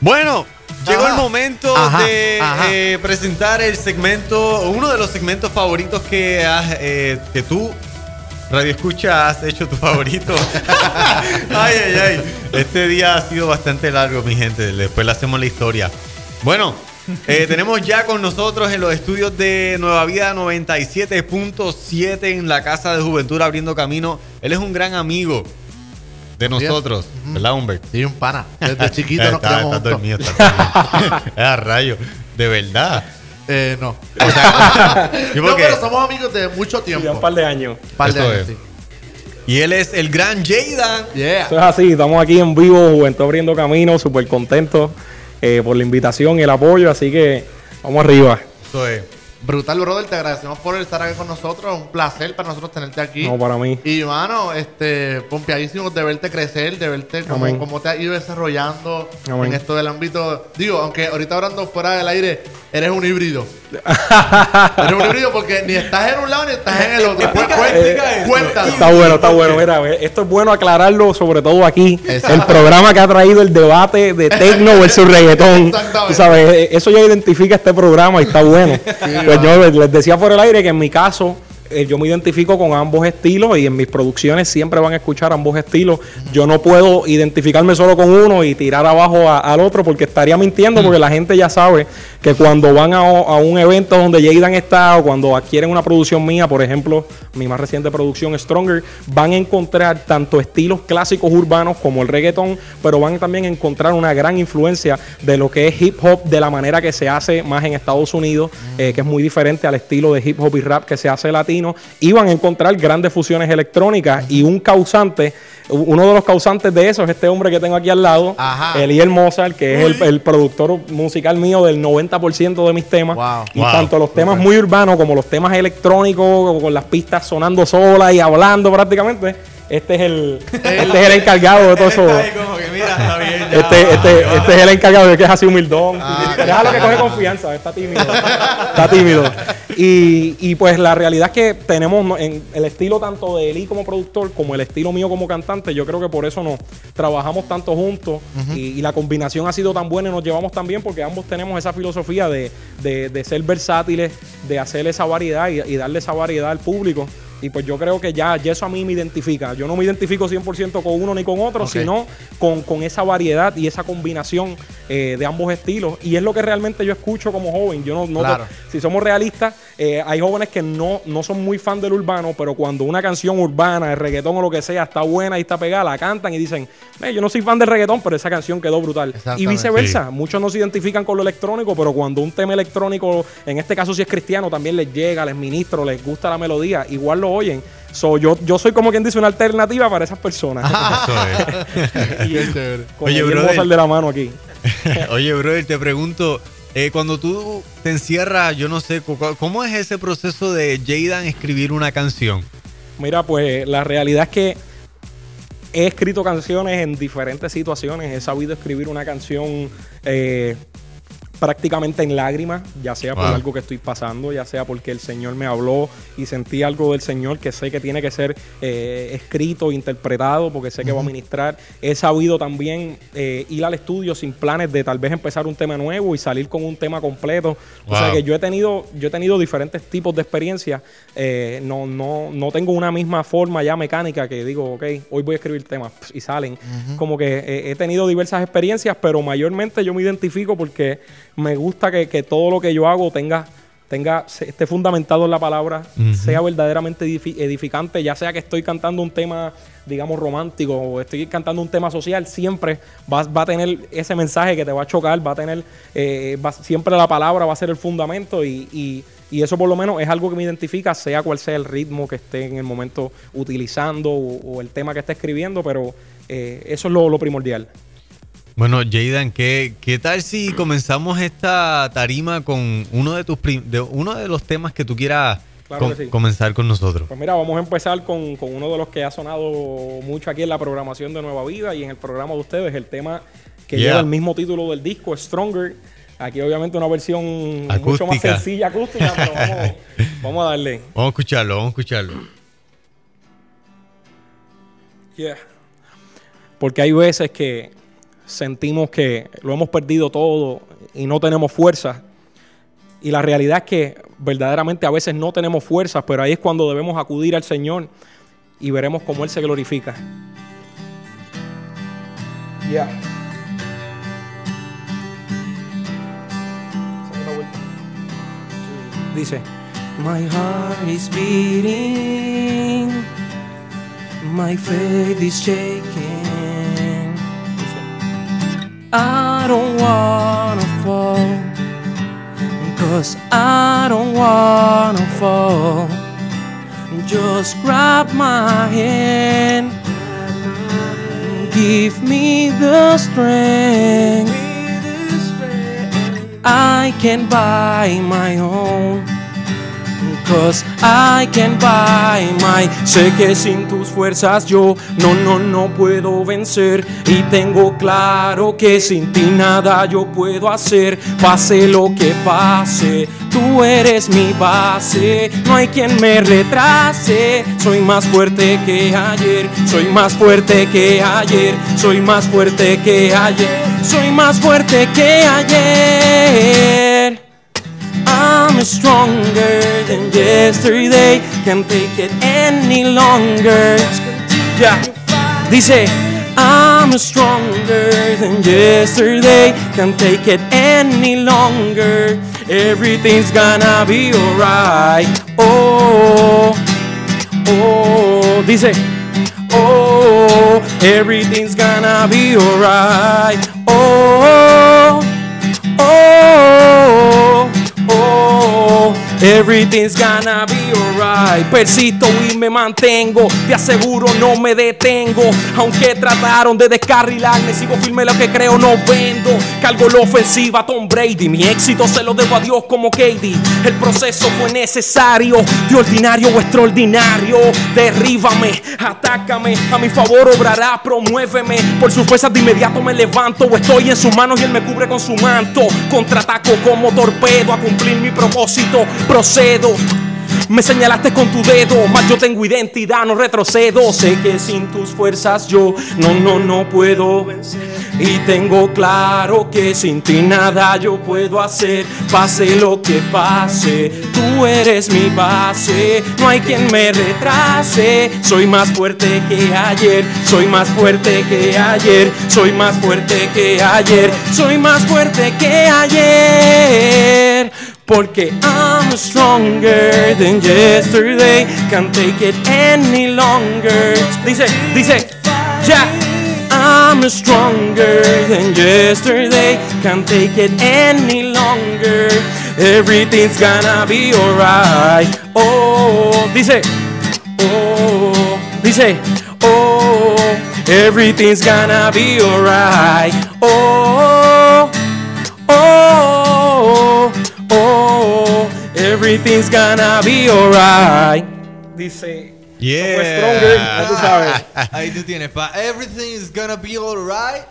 Bueno, llegó el momento Ajá, de ajá. eh, presentar el segmento, uno de los segmentos favoritos que, has, eh, que tú, Radio Escucha, has hecho tu favorito. ay, ay, ay. Este día ha sido bastante largo, mi gente. Después le hacemos la historia. Bueno, eh, tenemos ya con nosotros en los estudios de Nueva Vida 97.7 en la Casa de Juventud abriendo camino. Él es un gran amigo de nosotros, ¿verdad, Humbert? Sí, un pana. Desde chiquito nos está, criamos está dormido, está dormido. Ah, rayo. De verdad. Eh, no. O sea, No, pero somos amigos de mucho tiempo. Ya un par de años. Par de Eso años, es. sí. y él es el gran Jada. Yeah. Eso es así, estamos aquí en vivo, Juventud abriendo camino, súper contentos eh, por la invitación y el apoyo, así que vamos arriba. Eso es. Brutal, brother. Te agradecemos por estar aquí con nosotros. Un placer para nosotros tenerte aquí. No, para mí. Y, mano, este, pompeadísimos de verte crecer, de verte cómo, cómo te has ido desarrollando Amén. en esto del ámbito. Digo, aunque ahorita hablando fuera del aire, eres un híbrido. eres un híbrido porque ni estás en un lado ni estás en el otro. Cu- cu- explica eso. Cuéntanos. Está bueno, está bueno. Mira, esto es bueno aclararlo, sobre todo aquí. Exacto. El programa que ha traído el debate de tecno versus reggaetón. Exactamente. Tú sabes, eh, eso ya identifica este programa y está bueno. Pues yo les- les decía por el aire que en mi caso. Eh, yo me identifico con ambos estilos y en mis producciones siempre van a escuchar ambos estilos. Yo no puedo identificarme solo con uno y tirar abajo al otro porque estaría mintiendo porque la gente ya sabe que cuando van a, un evento donde Jaden está o cuando adquieren una producción mía, por ejemplo, mi más reciente producción Stronger, van a encontrar tanto estilos clásicos urbanos como el reggaetón, pero van también a encontrar una gran influencia de lo que es hip hop, de la manera que se hace más en Estados Unidos, eh, que es muy diferente al estilo de hip hop y rap que se hace latino, y van a encontrar grandes fusiones electrónicas y un causante. Uno de los causantes de eso es este hombre que tengo aquí al lado, Ajá. Eliel Mozart, que es el, el productor musical mío del 90% de mis temas. Wow. Y Wow. tanto los temas muy urbanos como los temas electrónicos, con las pistas sonando solas y hablando prácticamente, este es el, este es el encargado de todo eso. Este, este, este es el encargado de que es así humildón. Ah, Déjalo que coge confianza, está tímido. Está tímido. Y, y pues la realidad es que tenemos en el estilo tanto de Eli como productor, como el estilo mío como cantante, yo creo que por eso nos trabajamos tanto juntos y, y la combinación ha sido tan buena y nos llevamos tan bien porque ambos tenemos esa filosofía de, de- de ser versátiles, de hacer esa variedad y, y darle esa variedad al público. Y pues yo creo que ya, ya eso a mí me identifica. Yo no me identifico 100% con uno ni con otro, sino con, con esa variedad y esa combinación eh, de ambos estilos. Y es lo que realmente yo escucho como joven. Yo no, no Claro. si somos realistas, eh, hay jóvenes que no, no son muy fan del urbano, pero cuando una canción urbana, de reggaetón o lo que sea, está buena y está pegada, la cantan y dicen, "Eh, yo no soy fan del reggaetón, pero esa canción quedó brutal. Y viceversa. Muchos no se identifican con lo electrónico, pero cuando un tema electrónico, en este caso si es cristiano, también les llega, les ministro, les gusta la melodía, igual lo oyen. So, yo, yo soy como quien dice una alternativa para esas personas. Y con Oye, el brother. De la mano aquí. Oye, brother, te pregunto, eh, cuando tú te encierras, yo no sé, ¿cómo es ese proceso de Jadan escribir una canción? Mira, pues la realidad es que he escrito canciones en diferentes situaciones. He sabido escribir una canción eh, prácticamente en lágrimas, ya sea por Wow. algo que estoy pasando, ya sea porque el Señor me habló y sentí algo del Señor que sé que tiene que ser eh, escrito, interpretado, porque sé que va a ministrar. He sabido también eh, ir al estudio sin planes de tal vez empezar un tema nuevo y salir con un tema completo. O sea que yo he tenido, yo he tenido diferentes tipos de experiencias. Eh, no, no, no tengo una misma forma ya mecánica que digo, ok, hoy voy a escribir temas y salen. Como que he tenido diversas experiencias, pero mayormente yo me identifico porque me gusta que, que todo lo que yo hago tenga tenga esté fundamentado en la palabra, sea verdaderamente edifi- edificante, ya sea que estoy cantando un tema, digamos, romántico o estoy cantando un tema social, siempre va, va a tener ese mensaje que te va a chocar, va a tener, eh, va- siempre la palabra va a ser el fundamento y, y- y eso por lo menos es algo que me identifica, sea cual sea el ritmo que esté en el momento utilizando o, o el tema que esté escribiendo, pero eh, eso es lo, lo primordial. Bueno, Jadan, ¿qué, ¿qué tal si comenzamos esta tarima con uno de tus de uno de los temas que tú quieras Claro com- que sí. comenzar con nosotros? Pues mira, vamos a empezar con, con uno de los que ha sonado mucho aquí en la programación de Nueva Vida y en el programa de ustedes, el tema que Yeah. lleva el mismo título del disco, Stronger. Aquí obviamente una versión mucho más sencilla, acústica, pero vamos, vamos a darle. Vamos a escucharlo, vamos a escucharlo. Yeah. Porque hay veces que sentimos que lo hemos perdido todo y no tenemos fuerza. Y la realidad es que verdaderamente a veces no tenemos fuerzas, pero ahí es cuando debemos acudir al Señor y veremos cómo Él se glorifica. Ya. Dice, My heart is beating, my faith is shaking. I don't wanna fall, cause I don't wanna fall. Just grab my hand, give me the strength. I can buy my own. Cause I can buy my Sé que sin tus fuerzas yo no, no, no puedo vencer. Y tengo claro que sin ti nada yo puedo hacer. Pase lo que pase Tú eres mi base. No hay quien me retrase Soy más fuerte que ayer. Soy más fuerte que ayer Soy más fuerte que ayer. Soy más fuerte que ayer I'm stronger than yesterday. Can't take it any longer. Ya. Dice, I'm stronger than yesterday. Can't take it any longer. Everything's gonna be alright. Oh, oh. Dice, oh, everything's gonna be alright. Oh, oh, Everything's gonna be Persisto y me mantengo. Te aseguro, no me detengo. Aunque trataron de descarrilarme, sigo firme lo que creo, no vendo. Cargo la ofensiva, Tom Brady. Mi éxito se lo debo a Dios como Katie. El proceso fue necesario, de ordinario o extraordinario. Derríbame, atácame, a mi favor obrará, promuéveme. Por sus fuerzas de inmediato me levanto. O estoy en sus manos y él me cubre con su manto. Contraataco como torpedo a cumplir mi propósito. Procedo. Me señalaste con tu dedo, mas yo tengo identidad, no retrocedo. Sé que sin tus fuerzas yo no, no, no puedo. Y tengo claro que sin ti nada yo puedo hacer. Pase lo que pase, tú eres mi base. No hay quien me retrase. Soy más fuerte que ayer, soy más fuerte que ayer, soy más fuerte que ayer, soy más fuerte que ayer. Porque I'm stronger than yesterday. Can't take it any longer. Dice, dice, ya. I'm stronger than yesterday. Can't take it any longer. Everything's gonna be alright. Oh, dice, oh, dice, oh, everything's gonna be alright. Oh, everything's gonna be alright. Dice, Yeah. stronger, ya tú sabes. Ahí tú tienes, pa. Everything is gonna be alright.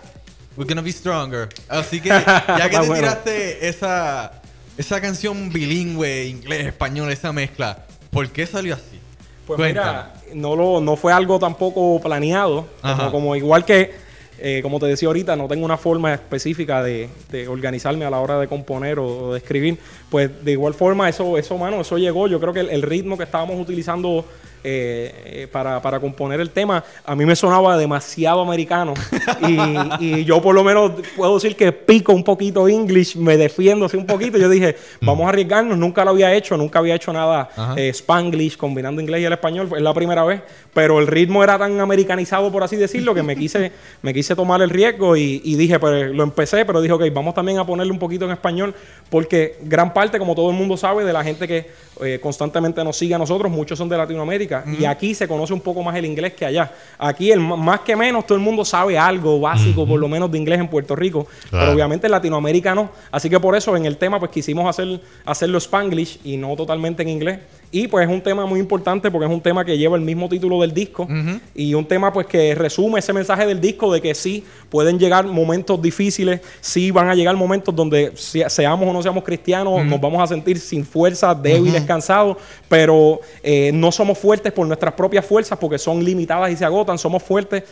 We're gonna be stronger. Así que, ya que Está te bueno. tiraste esa, esa canción bilingüe, inglés, español, esa mezcla, ¿por qué salió así? Pues Cuéntame. mira, no, lo, no fue algo tampoco planeado. Como igual que, eh, como te decía ahorita, no tengo una forma específica de, organizarme a la hora de componer o, de escribir. Pues de igual forma, eso, eso, mano, eso llegó. Yo creo que el ritmo que estábamos utilizando eh, eh, para, para componer el tema, a mí me sonaba demasiado americano. y, y yo por lo menos puedo decir que pico un poquito English, me defiendo así un poquito. Yo dije, vamos a arriesgarnos, nunca lo había hecho, nunca había hecho nada eh, Spanglish combinando inglés y el español, es la primera vez, pero el ritmo era tan americanizado, por así decirlo, que me quise, me quise tomar el riesgo y, y dije, pues lo empecé, pero dije, ok, vamos también a ponerle un poquito en español, porque gran parte, como todo el mundo sabe, de la gente que eh, constantemente nos sigue a nosotros, muchos son de Latinoamérica, y aquí se conoce un poco más el inglés que allá. Aquí, el, más que menos, todo el mundo sabe algo básico, por lo menos de inglés en Puerto Rico, Claro. pero obviamente en Latinoamérica no. Así que por eso en el tema, pues quisimos hacer, hacerlo Spanglish y no totalmente en inglés. Y pues es un tema muy importante porque es un tema que lleva el mismo título del disco. Y un tema pues que resume ese mensaje del disco de que sí pueden llegar momentos difíciles, sí van a llegar momentos donde seamos o no seamos cristianos, nos vamos a sentir sin fuerza, débiles, cansados, pero eh, no somos fuertes por nuestras propias fuerzas porque son limitadas y se agotan, somos fuertes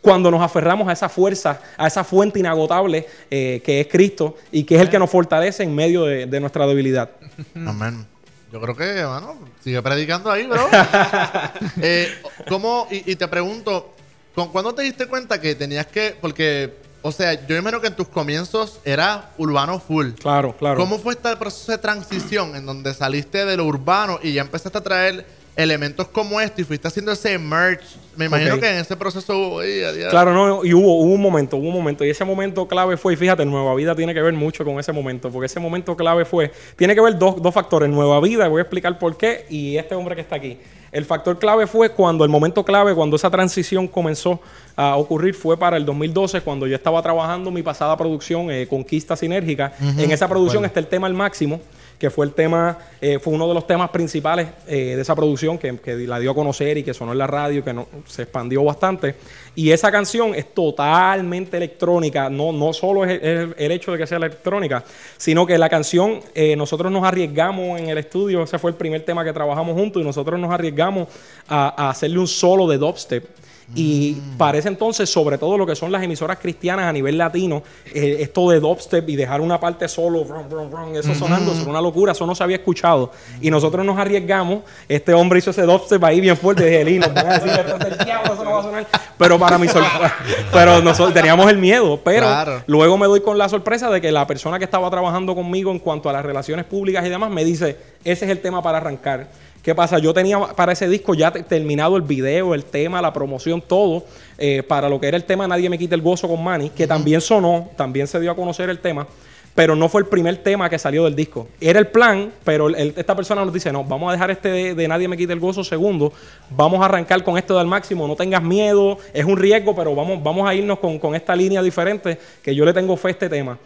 cuando nos aferramos a esa fuerza, a esa fuente inagotable eh, que es Cristo y que es el que nos fortalece en medio de, de nuestra debilidad. Amén. Yo creo que, bueno, sigue predicando ahí, bro. eh, ¿Cómo? Y, y te pregunto, ¿con cuándo te diste cuenta que tenías que, porque, o sea, yo imagino que en tus comienzos era urbano full. Claro, claro. ¿Cómo fue este proceso de transición en donde saliste de lo urbano y ya empezaste a traer elementos como este y fuiste haciendo ese merch? Me imagino que en ese proceso... uy, adiós. Claro, no, y hubo, hubo un momento, hubo un momento. Y ese momento clave fue, y fíjate, Nueva Vida tiene que ver mucho con ese momento, porque ese momento clave fue, tiene que ver dos, dos factores, Nueva Vida, voy a explicar por qué, y este hombre que está aquí. El factor clave fue cuando, el momento clave, cuando esa transición comenzó a ocurrir, fue para el 2012, cuando yo estaba trabajando mi pasada producción, eh, Conquista Sinérgica. En esa producción está el tema al máximo que fue el tema, eh, fue uno de los temas principales eh, de esa producción que, la dio a conocer y que sonó en la radio, que se expandió bastante. Y esa canción es totalmente electrónica, no, no solo es el, el hecho de que sea electrónica, sino que la canción, eh, nosotros nos arriesgamos en el estudio, ese fue el primer tema que trabajamos juntos, y nosotros nos arriesgamos a, a hacerle un solo de dubstep. Y para ese entonces, sobre todo lo que son las emisoras cristianas a nivel latino, eh, esto de dubstep y dejar una parte solo, brum, brum, brum, eso sonando, eso era una locura, eso no se había escuchado. Y nosotros nos arriesgamos, este hombre hizo ese dubstep ahí bien fuerte, dije, "Eli, nos van a decir, "Esto es del diablo, eso no va a sonar. Pero para mi sorpresa, pero nosotros teníamos el miedo, pero Claro. luego me doy con la sorpresa de que la persona que estaba trabajando conmigo en cuanto a las relaciones públicas y demás me dice, ese es el tema para arrancar. ¿Qué pasa? Yo tenía para ese disco ya te- terminado el video, el tema, la promoción, todo, eh, para lo que era el tema Nadie me quita el gozo con Manny, que también sonó, también se dio a conocer el tema, pero no fue el primer tema que salió del disco. Era el plan, pero el- esta persona nos dice, no, vamos a dejar este de, de Nadie me quita el gozo segundo, vamos a arrancar con esto del máximo, no tengas miedo, es un riesgo, pero vamos, vamos a irnos con, con esta línea diferente, que yo le tengo fe a este tema.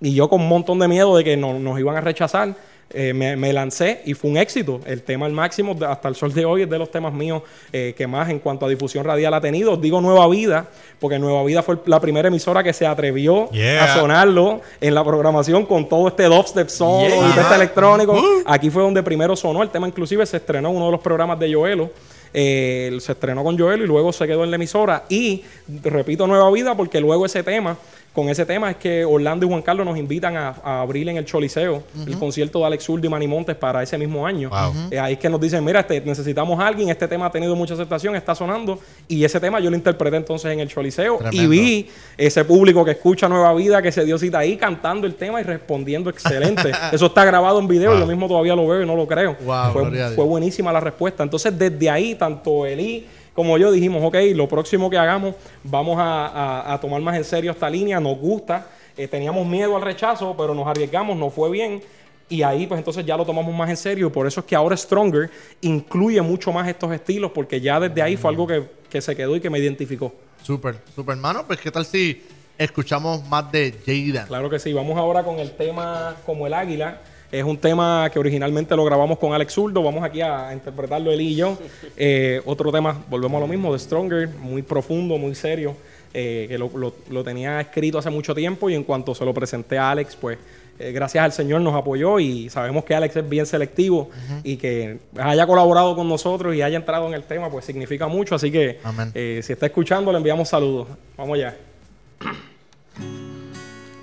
Y yo con un montón de miedo de que no- nos iban a rechazar, eh, me, me lancé y fue un éxito. El tema al máximo, hasta el sol de hoy, es de los temas míos eh, que más en cuanto a difusión radial ha tenido. Digo Nueva Vida, porque Nueva Vida fue la primera emisora que se atrevió Yeah. a sonarlo en la programación con todo este dubstep solo Yeah. y todo este electrónico. Aquí fue donde primero sonó. El tema inclusive se estrenó en uno de los programas de Joelo. Eh, se estrenó con Joel y luego se quedó en la emisora. Y repito, Nueva Vida, porque luego ese tema, con ese tema es que Orlando y Juan Carlos nos invitan a, a abrir en el Choliseo el concierto de Alex Zurdo y Manny Montes para ese mismo año. Wow. Eh, ahí es que nos dicen, mira, este, necesitamos a alguien, este tema ha tenido mucha aceptación, está sonando. Y ese tema yo lo interpreté entonces en el Choliseo y vi ese público que escucha Nueva Vida, que se dio cita ahí cantando el tema y respondiendo excelente. Eso está grabado en video, Wow. yo mismo todavía lo veo y no lo creo. Wow, fue buenísima la respuesta. Entonces, desde ahí, tanto Eli como yo dijimos, ok, lo próximo que hagamos, vamos a, a- a tomar más en serio esta línea, nos gusta. Eh, teníamos miedo al rechazo, pero nos arriesgamos, nos fue bien. Y ahí, pues entonces ya lo tomamos más en serio. Por eso es que ahora Stronger incluye mucho más estos estilos, porque ya desde ahí fue algo que, que se quedó y que me identificó. Súper, súper, hermano. Pues, ¿qué tal si escuchamos más de Jaden? Claro que sí. Vamos ahora con el tema Como el Águila. Es un tema que originalmente lo grabamos con Alex Zurdo. Vamos aquí a interpretarlo él y yo. Eh, otro tema, volvemos a lo mismo, de Stronger, muy profundo, muy serio. eh, que lo, lo- lo tenía escrito hace mucho tiempo y en cuanto se lo presenté a Alex, pues eh, gracias al Señor nos apoyó y sabemos que Alex es bien selectivo y que haya colaborado con nosotros y haya entrado en el tema, pues significa mucho. Así que eh, si está escuchando, le enviamos saludos. Vamos allá.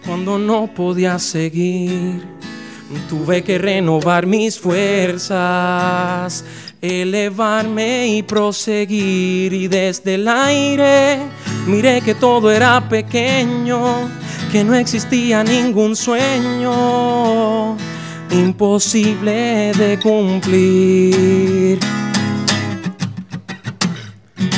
Cuando no podía seguir, tuve que renovar mis fuerzas, elevarme y proseguir. Y desde el aire miré que todo era pequeño, que no existía ningún sueño imposible de cumplir.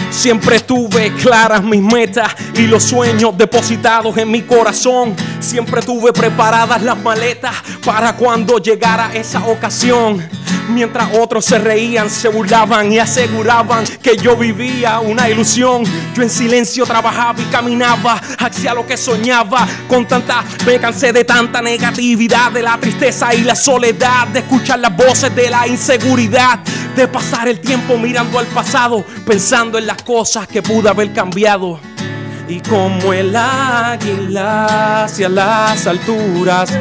Siempre tuve claras mis metas y los sueños depositados en mi corazón. Siempre tuve preparadas las maletas para cuando llegara esa ocasión. Mientras otros se reían, se burlaban y aseguraban que yo vivía una ilusión. Yo en silencio trabajaba y caminaba hacia lo que soñaba. Con tanta, me cansé de tanta negatividad, de la tristeza y la soledad, de escuchar las voces de la inseguridad, de pasar el tiempo mirando al pasado, pensando en las cosas que pude haber cambiado. Y como el águila hacia las alturas,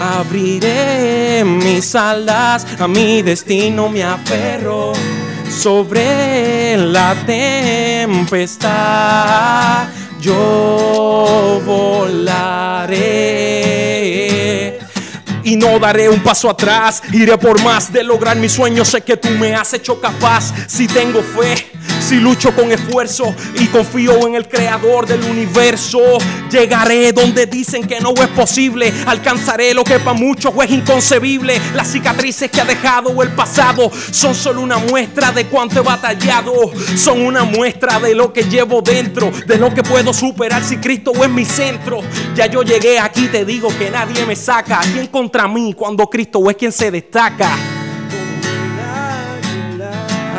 abriré mis alas, a mi destino me aferro. sobre la tempestad. Yo volaré no daré un paso atrás. Iré por más de lograr mis sueños. Sé que tú me has hecho capaz. Si tengo fe, si lucho con esfuerzo y confío en el creador del universo, llegaré donde dicen que no es posible. Alcanzaré lo que para muchos es inconcebible. Las cicatrices que ha dejado el pasado son solo una muestra de cuánto he batallado. Son una muestra de lo que llevo dentro, de lo que puedo superar si Cristo es mi centro. Ya yo llegué aquí, te digo que nadie me saca. ¿Quién contra mí cuando Cristo es quien se destaca?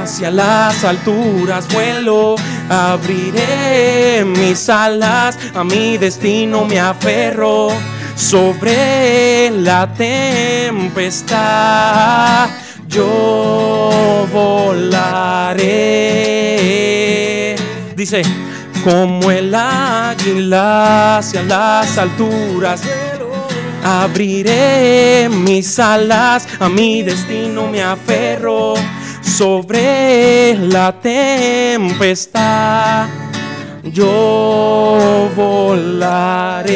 hacia las alturas vuelo, abriré mis alas, a mi destino me aferro sobre la tempestad. Yo volaré. Dice, como el águila hacia las alturas. Abriré mis alas, a mi destino me aferro sobre la tempestad. Yo volaré.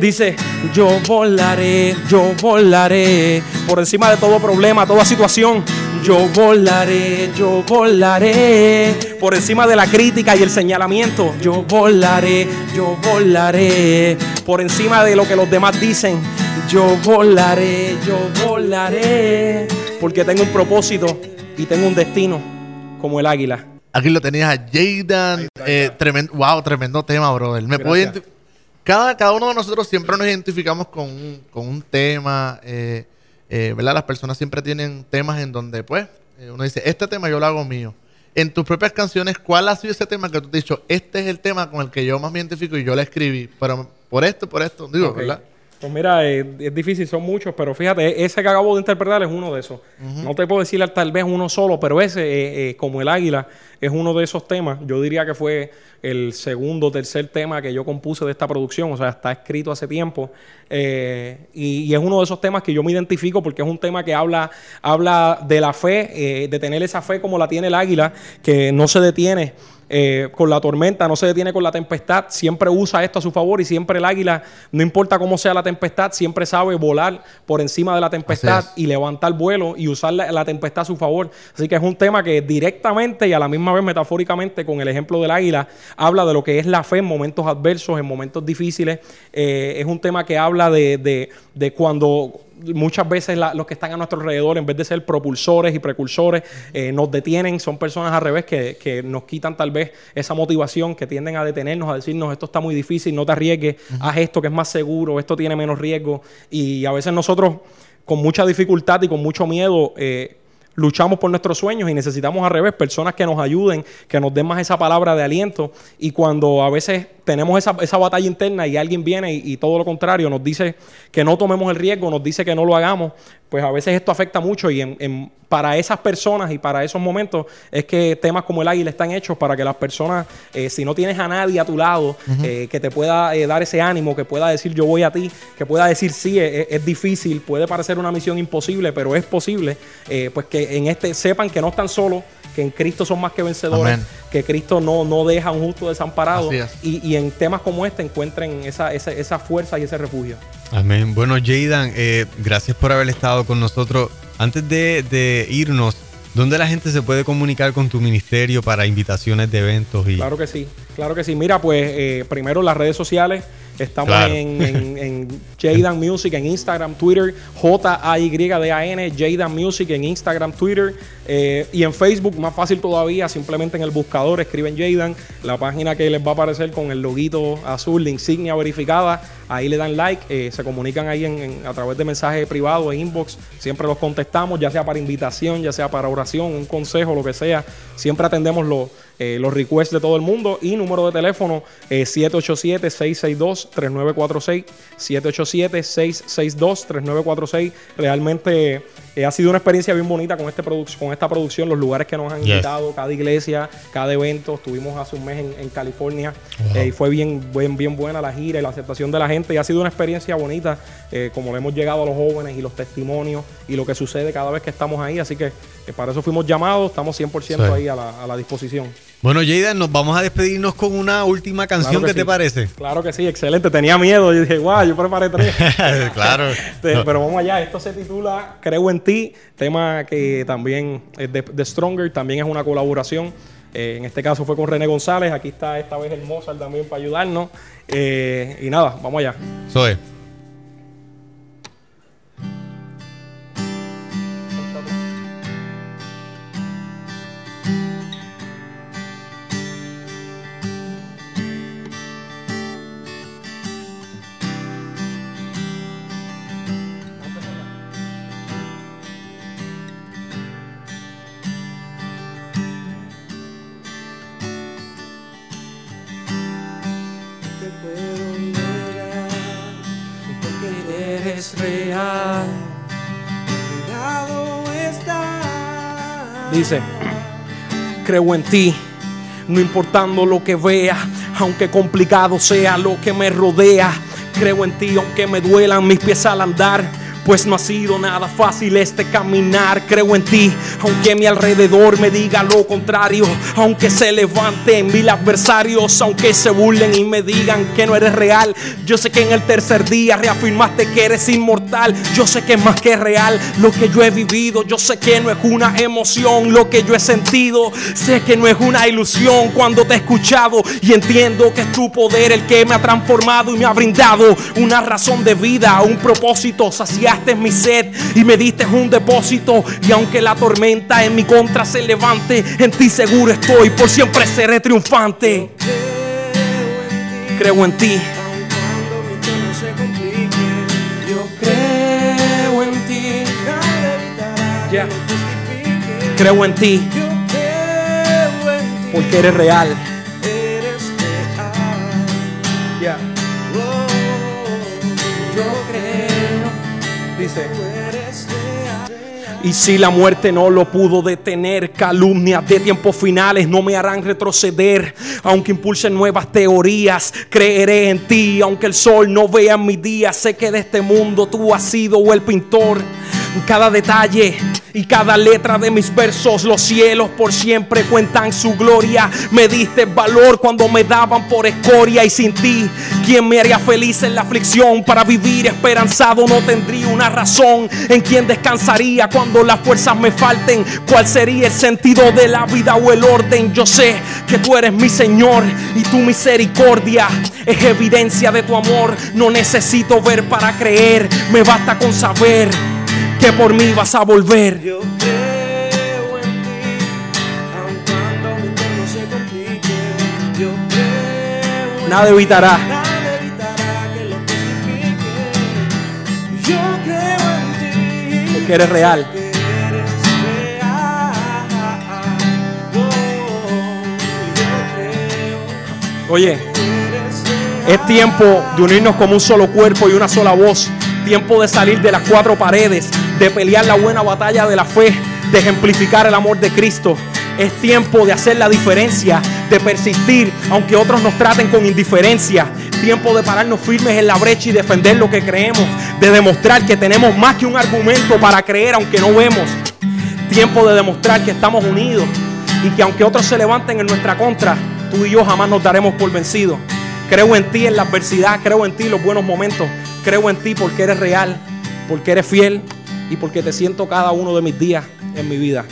Dice, yo volaré, yo volaré. Por encima de todo problema, toda situación. Yo volaré, yo volaré. Por encima de la crítica y el señalamiento. Yo volaré, yo volaré. Por encima de lo que los demás dicen. Yo volaré, yo volaré. Porque tengo un propósito y tengo un destino como el águila. Aquí lo tenías a Jaden. Eh, tremendo, wow, tremendo tema, brother. Me puedo cada, cada uno de nosotros siempre nos identificamos con un, con un tema. eh, eh, ¿Verdad? Las personas siempre tienen temas en donde, pues, eh, uno dice, este tema yo lo hago mío. En tus propias canciones, ¿cuál ha sido ese tema que tú te has dicho, este es el tema con el que yo más me identifico y yo lo escribí? Pero por esto, por esto, digo. ¿verdad? Pues mira, eh, es difícil, son muchos, pero fíjate, ese que acabo de interpretar es uno de esos. No te puedo decir tal vez uno solo, pero ese, eh, eh, como el águila, es uno de esos temas. Yo diría que fue el segundo o tercer tema que yo compuse de esta producción, o sea, está escrito hace tiempo. Eh, y, y es uno de esos temas que yo me identifico porque es un tema que habla, habla de la fe, de tener esa fe como la tiene el águila, que no se detiene eh, con la tormenta, no se detiene con la tempestad, siempre usa esto a su favor y siempre el águila, no importa cómo sea la tempestad, siempre sabe volar por encima de la tempestad y levantar vuelo y usar la, la tempestad a su favor. Así que es un tema que directamente y a la misma vez metafóricamente con el ejemplo del águila habla de lo que es la fe en momentos adversos, en momentos difíciles. Eh, es un tema que habla de, de- de cuando muchas veces la- los que están a nuestro alrededor, en vez de ser propulsores y precursores, eh, nos detienen, son personas al revés que, que nos quitan tal vez esa motivación, que tienden a detenernos, a decirnos esto está muy difícil, no te arriesgues, haz esto que es más seguro, esto tiene menos riesgo. Y a veces nosotros, con mucha dificultad y con mucho miedo, eh, luchamos por nuestros sueños y necesitamos al revés personas que nos ayuden, que nos den más esa palabra de aliento. Y cuando a veces tenemos esa, esa batalla interna y alguien viene y, y todo lo contrario nos dice que no tomemos el riesgo, nos dice que no lo hagamos, pues a veces esto afecta mucho y en- en- para esas personas y para esos momentos es que temas como el águila están hechos para que las personas, eh, si no tienes a nadie a tu lado eh, que te pueda eh, dar ese ánimo, que pueda decir yo voy a ti, que pueda decir sí, es, es difícil, puede parecer una misión imposible, pero es posible, pues que en este sepan que no están solos, que en Cristo son más que vencedores, Amén. que Cristo no, no deja un justo desamparado y, y en temas como este encuentren esa, esa, esa fuerza y ese refugio. Amén. Bueno, Jaydan, eh, gracias por haber estado con nosotros. Antes de, de irnos, ¿dónde la gente se puede comunicar con tu ministerio para invitaciones de eventos? Y... Claro que sí, claro que sí. Mira, pues eh, primero las redes sociales. Estamos Claro. en, en, en Jaydan Music en Instagram, Twitter, J-A-Y-D-A-N, Jaydan Music en Instagram, Twitter eh, y en Facebook, más fácil todavía, simplemente en el buscador escriben Jaydan, la página que les va a aparecer con el loguito azul de insignia verificada, ahí le dan like, eh, se comunican ahí en- en- a través de mensajes privados, e inbox, siempre los contestamos, ya sea para invitación, ya sea para oración, un consejo, lo que sea, siempre atendemos los, eh, los requests de todo el mundo y número de teléfono eh, 787-662-3946, 787-662-3946, realmente eh, ha sido una experiencia bien bonita con, este produc- con esta producción, los lugares que nos han Yes. invitado, cada iglesia, cada evento. Estuvimos hace un mes en, en California Wow. y fue bien, bien, bien buena la gira y la aceptación de la gente. Y ha sido una experiencia bonita, eh, como le hemos llegado a los jóvenes y los testimonios y lo que sucede cada vez que estamos ahí. Así que para eso fuimos llamados, estamos 100% Sí. ahí a la, a la disposición. Bueno, Jada, nos vamos a despedirnos con una última canción. Claro que ¿Qué te parece? Claro que sí, excelente. Tenía miedo. Yo dije, guau, yo preparé tres. claro. Este, Pero vamos allá. Esto se titula Creo en ti. Tema que también es de, de Stronger. También es una colaboración. Eh, en este caso fue con René González. Aquí está esta vez el Mozart también para ayudarnos. Eh, y nada, vamos allá. Soy. Creo en ti, no importando lo que vea, aunque complicado sea lo que me rodea. Creo en ti, aunque me duelan mis pies al andar. Pues no ha sido nada fácil este caminar. Creo en ti, aunque mi alrededor me diga lo contrario. Aunque se levanten mil adversarios, aunque se burlen y me digan que no eres real. Yo sé que en el tercer día reafirmaste que eres inmortal. Yo sé que es más que real lo que yo he vivido. Yo sé que no es una emoción lo que yo he sentido. Sé que no es una ilusión cuando te he escuchado. Y entiendo que es tu poder el que me ha transformado y me ha brindado una razón de vida, un propósito. Saciaste mi sed y me diste un depósito. Y aunque la tormenta en mi contra se levante, en ti seguro estoy. Por siempre seré triunfante. Creo en ti. Creo en ti. creo en ti, Porque eres real. Y si la muerte no lo pudo detener, calumnias de tiempos finales no me harán retroceder. Aunque impulsen nuevas teorías, creeré en ti. Aunque el sol no vea mi día, sé que de este mundo tú has sido el pintor. Cada detalle y cada letra de mis versos, los cielos por siempre cuentan su gloria. Me diste valor cuando me daban por escoria y sin ti, ¿quién me haría feliz en la aflicción? Para vivir esperanzado no tendría una razón. ¿En quién descansaría cuando las fuerzas me falten? ¿Cuál sería el sentido de la vida o el orden? Yo sé que tú eres mi Señor y tu misericordia es evidencia de tu amor. No necesito ver para creer, me basta con saber que por mí vas a volver. Yo creo en ti, aun cuando mi entorno se complique. Yo creo en Nada evitará. Nada evitará que lo justifique. Yo creo en ti. Porque eres real. que eres real. Oh, Oye, es tiempo de unirnos como un solo cuerpo y una sola voz. Tiempo de salir de las cuatro paredes, de pelear la buena batalla de la fe, de ejemplificar el amor de Cristo. Es tiempo de hacer la diferencia, de persistir, aunque otros nos traten con indiferencia. Tiempo de pararnos firmes en la brecha y defender lo que creemos, de demostrar que tenemos más que un argumento para creer aunque no vemos. Tiempo de demostrar que estamos unidos y que aunque otros se levanten en nuestra contra, tú y yo jamás nos daremos por vencidos. Creo en ti en la adversidad, creo en ti en los buenos momentos, creo en ti porque eres real, porque eres fiel y porque te siento cada uno de mis días en mi vida.